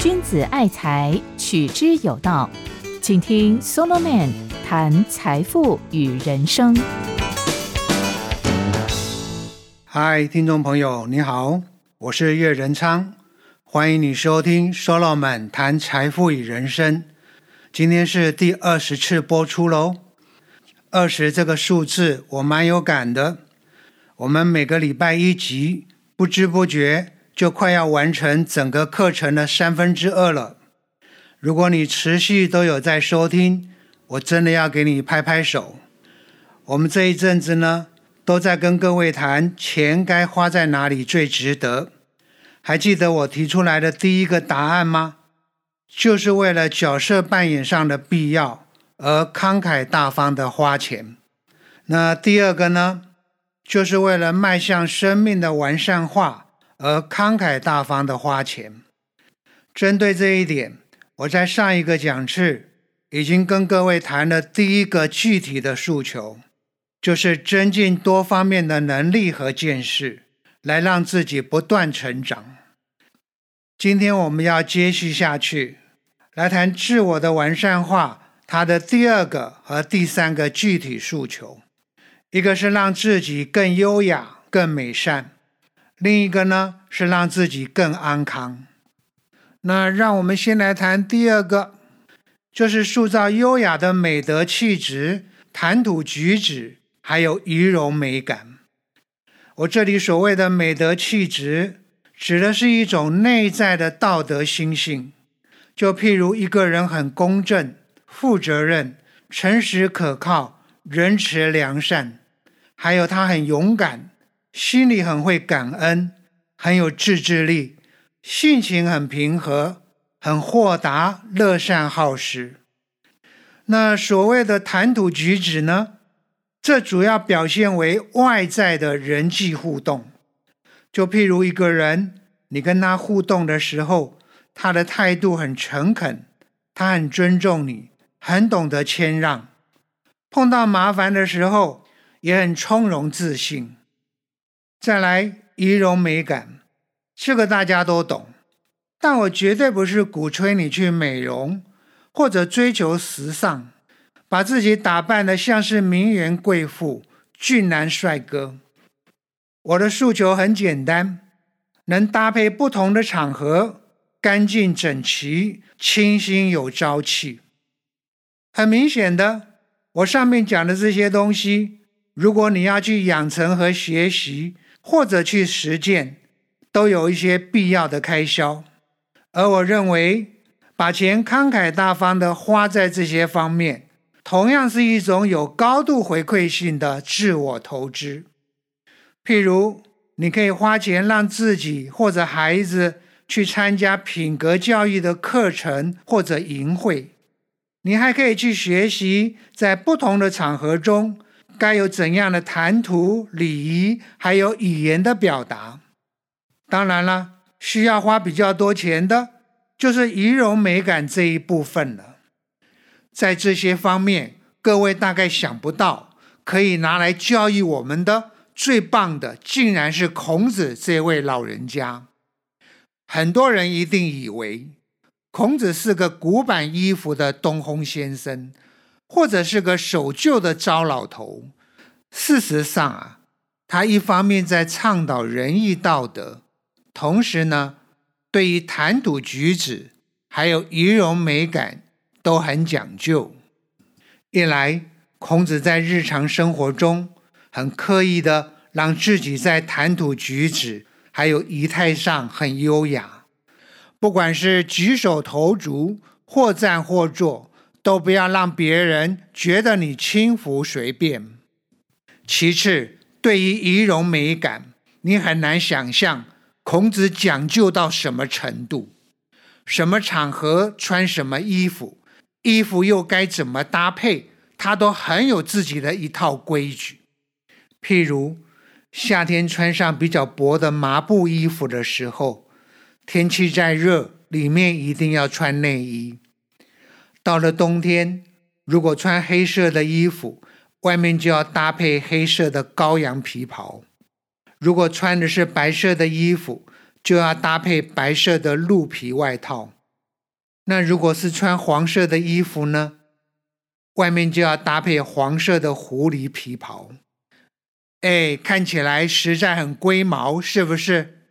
君子爱财，取之有道。请听 Solomon 谈财富与人生。嗨，听众朋友，你好，我是岳仁昌，欢迎你收听 Solomon 谈财富与人生。今天是第二十次播出喽。二十这个数字我蛮有感的。我们每个礼拜一集，不知不觉就快要完成整个课程的三分之二了。如果你持续都有在收听，我真的要给你拍拍手。我们这一阵子呢，都在跟各位谈钱该花在哪里最值得。还记得我提出来的第一个答案吗？就是为了角色扮演上的必要而慷慨大方的花钱。那第二个呢，就是为了迈向生命的完善化而慷慨大方的花钱。针对这一点。我在上一个讲次已经跟各位谈了第一个具体的诉求，就是增进多方面的能力和见识，来让自己不断成长。今天我们要接续下去，来谈自我的完善化，它的第二个和第三个具体诉求，一个是让自己更优雅、更美善，另一个呢是让自己更安康。那让我们先来谈第二个，就是塑造优雅的美德气质、谈吐举止，还有仪容美感。我这里所谓的美德气质，指的是一种内在的道德心性。就譬如一个人很公正、负责任、诚实可靠、仁慈良善，还有他很勇敢，心里很会感恩，很有自制力。性情很平和，很豁达，乐善好施。那所谓的谈吐举止呢？这主要表现为外在的人际互动。就譬如一个人，你跟他互动的时候，他的态度很诚恳，他很尊重你，很懂得谦让。碰到麻烦的时候，也很从容自信。再来，仪容美感。这个大家都懂，但我绝对不是鼓吹你去美容或者追求时尚，把自己打扮的像是名媛贵妇、俊男帅哥。我的诉求很简单，能搭配不同的场合，干净整齐、清新有朝气。很明显的，我上面讲的这些东西，如果你要去养成和学习，或者去实践。都有一些必要的开销，而我认为把钱慷慨大方的花在这些方面，同样是一种有高度回馈性的自我投资。譬如，你可以花钱让自己或者孩子去参加品格教育的课程或者营会，你还可以去学习在不同的场合中该有怎样的谈吐、礼仪，还有语言的表达。当然了，需要花比较多钱的，就是仪容美感这一部分了。在这些方面，各位大概想不到，可以拿来教育我们的最棒的，竟然是孔子这位老人家。很多人一定以为孔子是个古板衣服的东烘先生，或者是个守旧的糟老头。事实上啊，他一方面在倡导仁义道德。同时呢，对于谈吐举止还有仪容美感都很讲究。一来，孔子在日常生活中很刻意的让自己在谈吐举止还有仪态上很优雅，不管是举手投足或站或坐，都不要让别人觉得你轻浮随便。其次，对于仪容美感，你很难想象。孔子讲究到什么程度？什么场合穿什么衣服，衣服又该怎么搭配，他都很有自己的一套规矩。譬如夏天穿上比较薄的麻布衣服的时候，天气再热，里面一定要穿内衣。到了冬天，如果穿黑色的衣服，外面就要搭配黑色的羔羊皮袍。如果穿的是白色的衣服，就要搭配白色的鹿皮外套。那如果是穿黄色的衣服呢？外面就要搭配黄色的狐狸皮袍。哎，看起来实在很龟毛，是不是？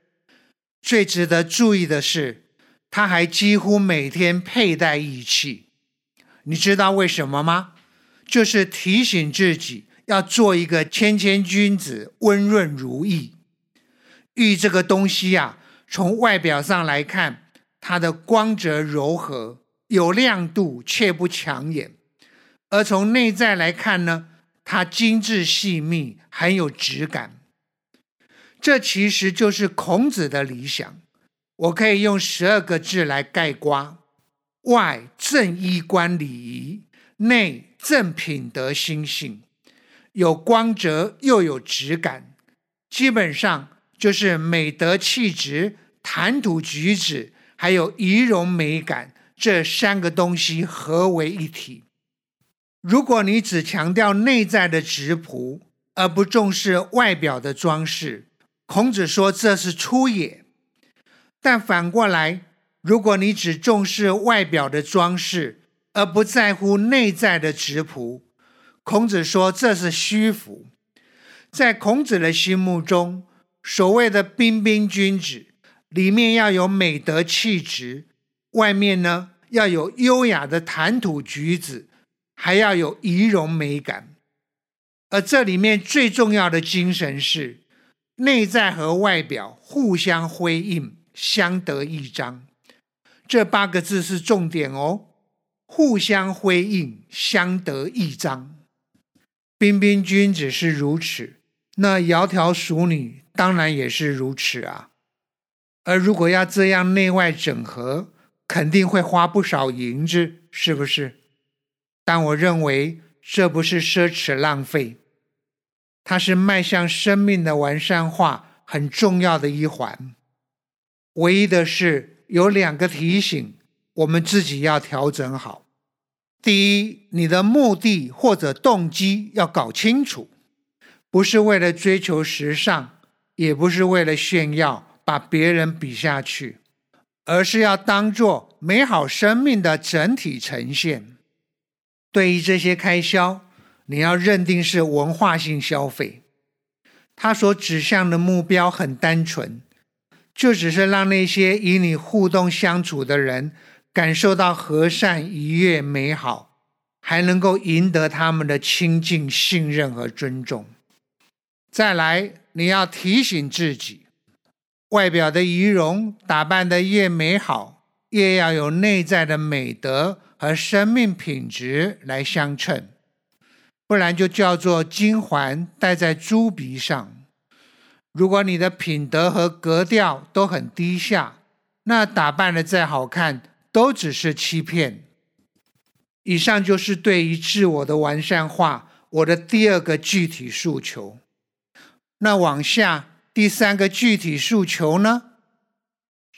最值得注意的是，他还几乎每天佩戴义气。你知道为什么吗？就是提醒自己要做一个谦谦君子，温润如玉。玉这个东西呀，从外表上来看，它的光泽柔和，有亮度却不抢眼；而从内在来看呢，它精致细密，很有质感。这其实就是孔子的理想。我可以用十二个字来概括：外正衣冠礼仪，内正品德心性，有光泽又有质感。基本上就是美德气质、谈吐举止，还有仪容美感这三个东西合为一体。如果你只强调内在的质朴，而不重视外表的装饰，孔子说这是粗野。但反过来，如果你只重视外表的装饰，而不在乎内在的质朴，孔子说这是虚浮。在孔子的心目中，所谓的彬彬君子，里面要有美德气质，外面呢要有优雅的谈吐举止，还要有仪容美感。而这里面最重要的精神是，内在和外表互相辉映。相得益彰，这八个字是重点哦。互相辉映，相得益彰。彬彬君子是如此，那窈窕淑女当然也是如此啊。而如果要这样内外整合，肯定会花不少银子，是不是？但我认为这不是奢侈浪费，它是迈向生命的完善化很重要的一环。唯一的是有两个提醒，我们自己要调整好。第一，你的目的或者动机要搞清楚，不是为了追求时尚，也不是为了炫耀，把别人比下去，而是要当做美好生命的整体呈现。对于这些开销，你要认定是文化性消费，它所指向的目标很单纯。就只是让那些与你互动相处的人感受到和善、愉悦、美好，还能够赢得他们的亲近、信任和尊重。再来，你要提醒自己，外表的仪容打扮的越美好，越要有内在的美德和生命品质来相称，不然就叫做金环戴在猪鼻上。如果你的品德和格调都很低下，那打扮的再好看都只是欺骗。以上就是对于自我的完善化，我的第二个具体诉求。那往下第三个具体诉求呢，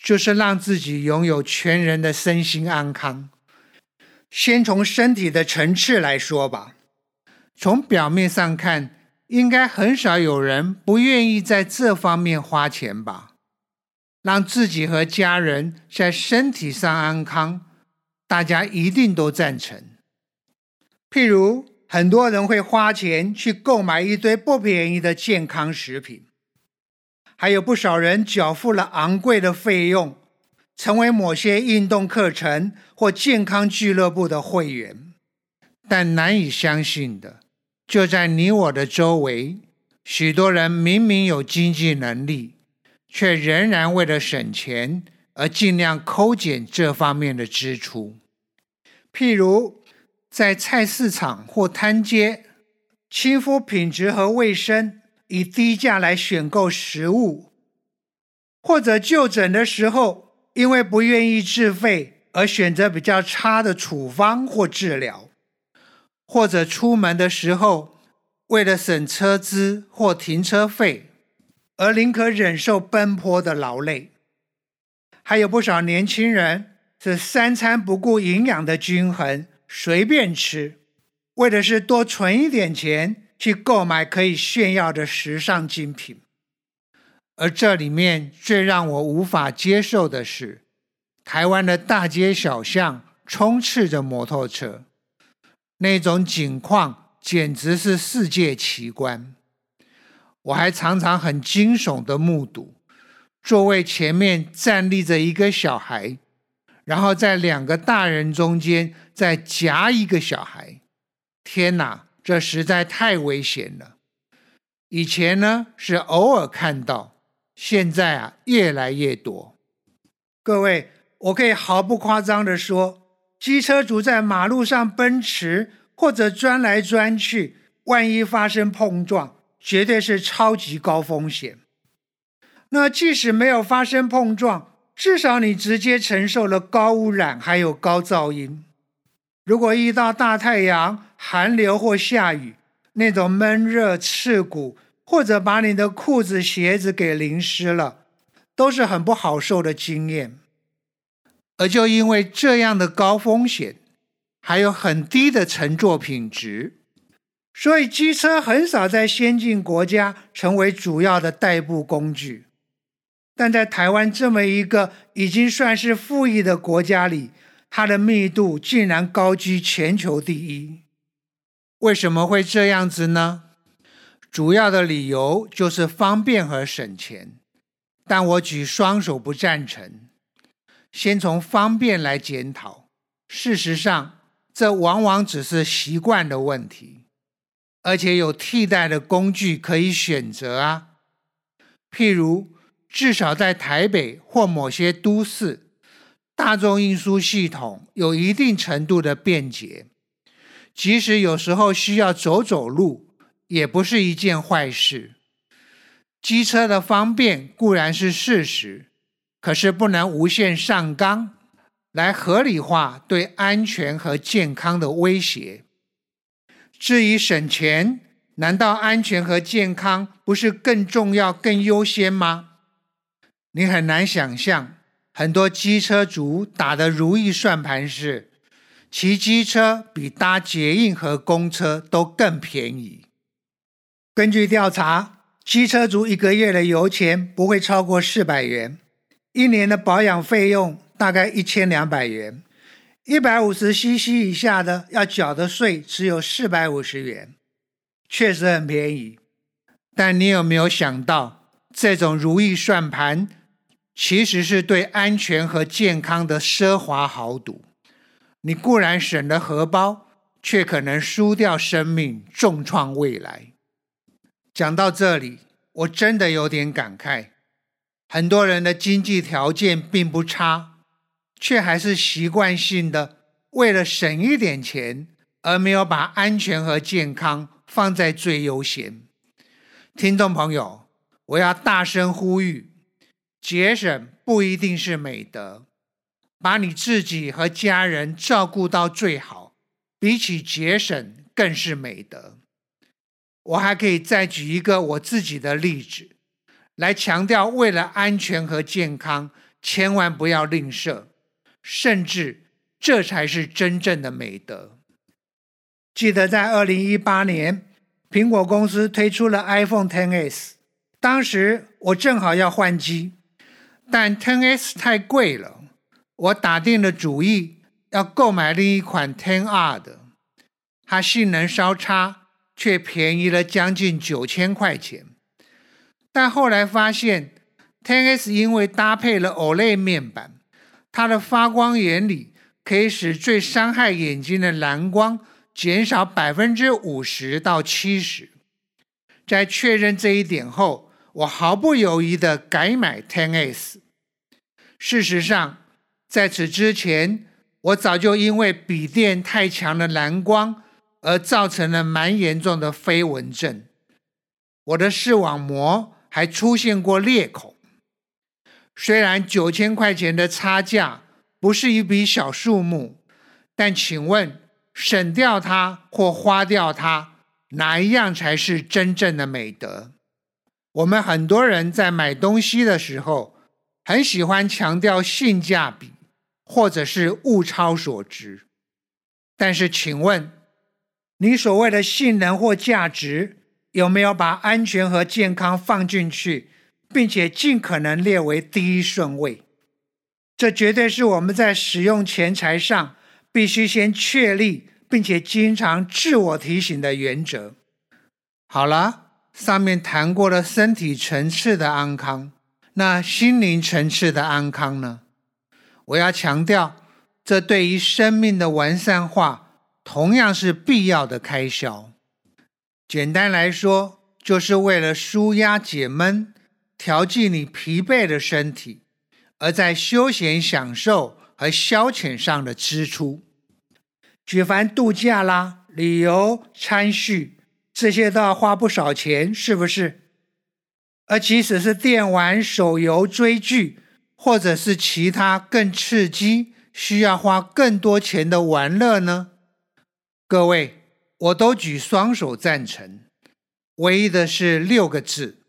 就是让自己拥有全人的身心安康。先从身体的层次来说吧，从表面上看。应该很少有人不愿意在这方面花钱吧？让自己和家人在身体上安康，大家一定都赞成。譬如，很多人会花钱去购买一堆不便宜的健康食品，还有不少人缴付了昂贵的费用，成为某些运动课程或健康俱乐部的会员。但难以相信的。就在你我的周围，许多人明明有经济能力，却仍然为了省钱而尽量抠减这方面的支出。譬如，在菜市场或摊街，轻忽品质和卫生，以低价来选购食物；或者就诊的时候，因为不愿意自费而选择比较差的处方或治疗。或者出门的时候，为了省车资或停车费，而宁可忍受奔波的劳累。还有不少年轻人是三餐不顾营养的均衡，随便吃，为的是多存一点钱去购买可以炫耀的时尚精品。而这里面最让我无法接受的是，台湾的大街小巷充斥着摩托车，那种景况简直是世界奇观。我还常常很惊悚的目睹，座位前面站立着一个小孩，然后在两个大人中间再夹一个小孩。天哪，这实在太危险了！以前呢是偶尔看到。现在啊，越来越多。各位，我可以毫不夸张的说，机车族在马路上奔驰或者钻来钻去，万一发生碰撞，绝对是超级高风险。那即使没有发生碰撞，至少你直接承受了高污染还有高噪音。如果遇到大太阳、寒流或下雨，那种闷热刺骨。或者把你的裤子、鞋子给淋湿了，都是很不好受的经验。而就因为这样的高风险，还有很低的乘坐品质，所以机车很少在先进国家成为主要的代步工具。但在台湾这么一个已经算是富裕的国家里，它的密度竟然高居全球第一。为什么会这样子呢？主要的理由就是方便和省钱，但我举双手不赞成。先从方便来检讨，事实上，这往往只是习惯的问题，而且有替代的工具可以选择啊。譬如，至少在台北或某些都市，大众运输系统有一定程度的便捷，即使有时候需要走走路。也不是一件坏事。机车的方便固然是事实，可是不能无限上纲，来合理化对安全和健康的威胁。至于省钱，难道安全和健康不是更重要、更优先吗？你很难想象，很多机车族打的如意算盘是，骑机车比搭捷运和公车都更便宜。根据调查，机车族一个月的油钱不会超过四百元，一年的保养费用大概一千两百元，一百五十 CC 以下的要缴的税只有四百五十元，确实很便宜。但你有没有想到，这种如意算盘其实是对安全和健康的奢华豪赌？你固然省了荷包，却可能输掉生命，重创未来。讲到这里，我真的有点感慨。很多人的经济条件并不差，却还是习惯性的为了省一点钱，而没有把安全和健康放在最优先。听众朋友，我要大声呼吁：节省不一定是美德，把你自己和家人照顾到最好，比起节省更是美德。我还可以再举一个我自己的例子，来强调为了安全和健康，千万不要吝啬，甚至这才是真正的美德。记得在二零一八年，苹果公司推出了 iPhone XS，当时我正好要换机，但 XS 太贵了，我打定了主意要购买另一款 XR 的，它性能稍差。却便宜了将近九千块钱，但后来发现，10s 因为搭配了 OLED 面板，它的发光原理可以使最伤害眼睛的蓝光减少百分之五十到七十。在确认这一点后，我毫不犹豫地改买 10s。事实上，在此之前，我早就因为笔电太强的蓝光。而造成了蛮严重的飞蚊症，我的视网膜还出现过裂口。虽然九千块钱的差价不是一笔小数目，但请问省掉它或花掉它，哪一样才是真正的美德？我们很多人在买东西的时候，很喜欢强调性价比，或者是物超所值，但是请问？你所谓的性能或价值有没有把安全和健康放进去，并且尽可能列为第一顺位。这绝对是我们在使用钱财上必须先确立，并且经常自我提醒的原则。好了，上面谈过了身体层次的安康，那心灵层次的安康呢？我要强调，这对于生命的完善化同样是必要的开销。简单来说，就是为了舒压解闷，调剂你疲惫的身体。而在休闲享受和消遣上的支出，举凡度假啦、旅游、餐叙，这些都要花不少钱，是不是？而即使是电玩、手游、追剧，或者是其他更刺激、需要花更多钱的玩乐呢？各位，我都举双手赞成。唯一的是六个字：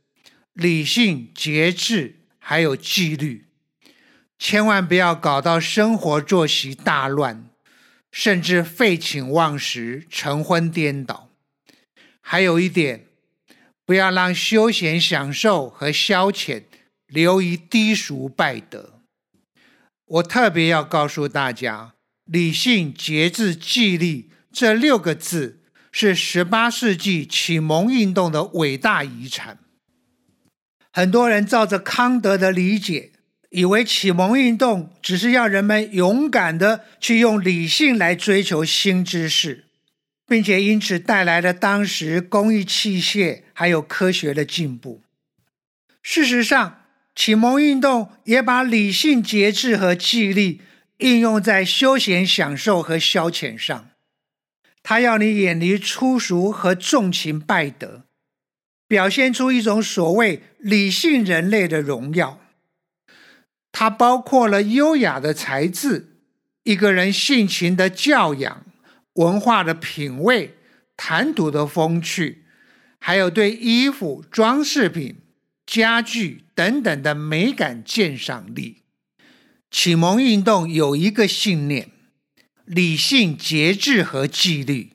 理性、节制，还有纪律。千万不要搞到生活作息大乱，甚至废寝忘食、晨昏颠倒。还有一点，不要让休闲享受和消遣流于低俗败德。我特别要告诉大家，理性、节制、纪律这六个字是十八世纪启蒙运动的伟大遗产。很多人照着康德的理解。以为启蒙运动只是要人们勇敢的去用理性来追求新知识，并且因此带来了当时工艺器械还有科学的进步。事实上，启蒙运动也把理性、节制和纪律应用在休闲享受和消遣上。他要你远离粗俗和纵情败德，表现出一种所谓理性人类的荣耀。它包括了优雅的才智、一个人性情的教养、文化的品味、谈吐的风趣，还有对衣服、装饰品、家具等等的美感鉴赏力。启蒙运动有一个信念：理性、节制和纪律，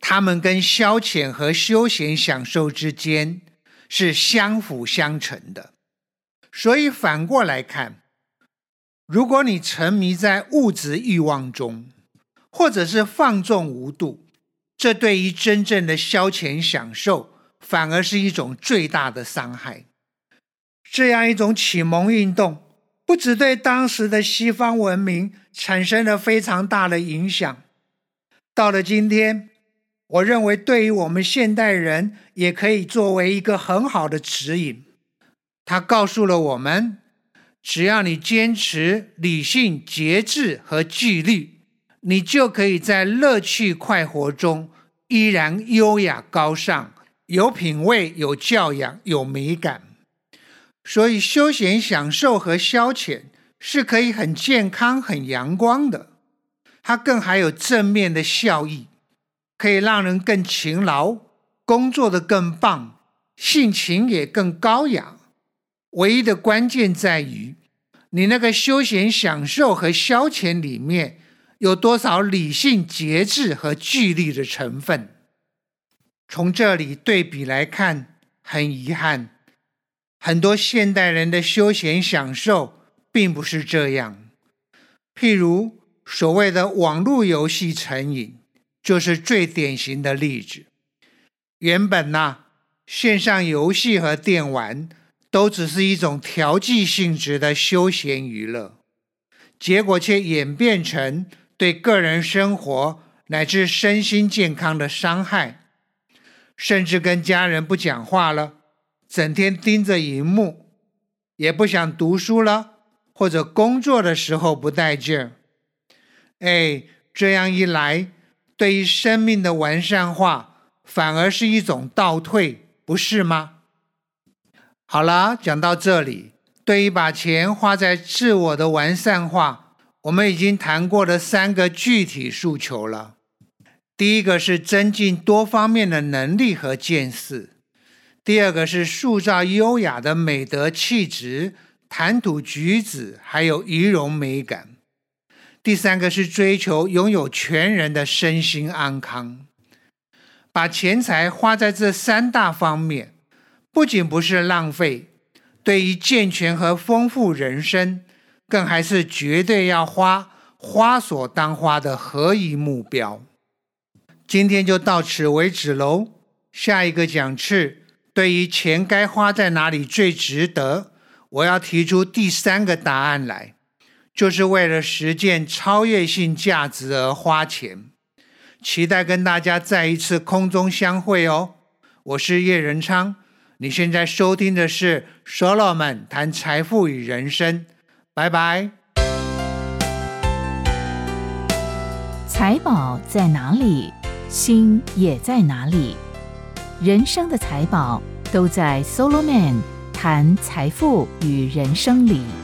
它们跟消遣和休闲享受之间是相辅相成的。所以反过来看。如果你沉迷在物质欲望中，或者是放纵无度，这对于真正的消遣享受，反而是一种最大的伤害。这样一种启蒙运动，不只对当时的西方文明产生了非常大的影响，到了今天，我认为对于我们现代人，也可以作为一个很好的指引。它告诉了我们。只要你坚持理性、节制和纪律，你就可以在乐趣快活中依然优雅高尚、有品味、有教养、有美感。所以，休闲享受和消遣是可以很健康、很阳光的。它更还有正面的效益，可以让人更勤劳，工作的更棒，性情也更高雅。唯一的关键在于，你那个休闲享受和消遣里面有多少理性、节制和纪律的成分？从这里对比来看，很遗憾，很多现代人的休闲享受并不是这样。譬如所谓的网络游戏成瘾，就是最典型的例子。原本呢，线上游戏和电玩。都只是一种调剂性质的休闲娱乐，结果却演变成对个人生活乃至身心健康的伤害，甚至跟家人不讲话了，整天盯着荧幕，也不想读书了，或者工作的时候不带劲儿。哎，这样一来，对于生命的完善化，反而是一种倒退，不是吗？好了，讲到这里，对于把钱花在自我的完善化，我们已经谈过了三个具体诉求了。第一个是增进多方面的能力和见识；第二个是塑造优雅的美德气质、谈吐举止，还有仪容美感；第三个是追求拥有全人的身心安康。把钱财花在这三大方面。不仅不是浪费，对于健全和丰富人生，更还是绝对要花花所当花的合宜目标。今天就到此为止喽。下一个讲次，对于钱该花在哪里最值得，我要提出第三个答案来，就是为了实践超越性价值而花钱。期待跟大家再一次空中相会哦。我是叶仁昌，你现在收听的是 Solomon 谈财富与人生，拜拜。财宝在哪里，心也在哪里。人生的财宝都在 Solo Man 谈财富与人生里。